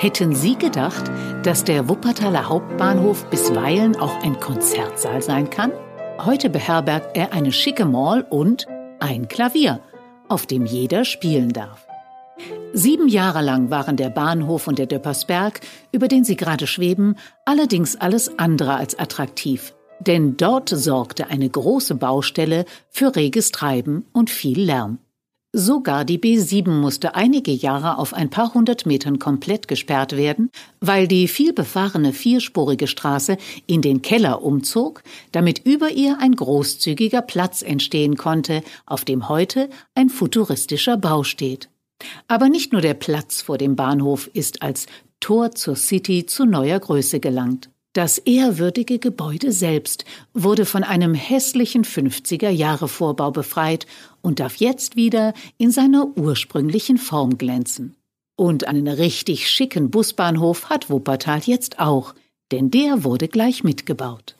Hätten Sie gedacht, dass der Wuppertaler Hauptbahnhof bisweilen auch ein Konzertsaal sein kann? Heute beherbergt er eine schicke Mall und ein Klavier, auf dem jeder spielen darf. Sieben Jahre lang waren der Bahnhof und der Döppersberg, über den Sie gerade schweben, allerdings alles andere als attraktiv. Denn dort sorgte eine große Baustelle für reges Treiben und viel Lärm. Sogar die B7 musste einige Jahre auf ein paar hundert Metern komplett gesperrt werden, weil die vielbefahrene vierspurige Straße in den Keller umzog, damit über ihr ein großzügiger Platz entstehen konnte, auf dem heute ein futuristischer Bau steht. Aber nicht nur der Platz vor dem Bahnhof ist als Tor zur City zu neuer Größe gelangt. Das ehrwürdige Gebäude selbst wurde von einem hässlichen 50er Jahre Vorbau befreit und darf jetzt wieder in seiner ursprünglichen Form glänzen. Und einen richtig schicken Busbahnhof hat Wuppertal jetzt auch, denn der wurde gleich mitgebaut.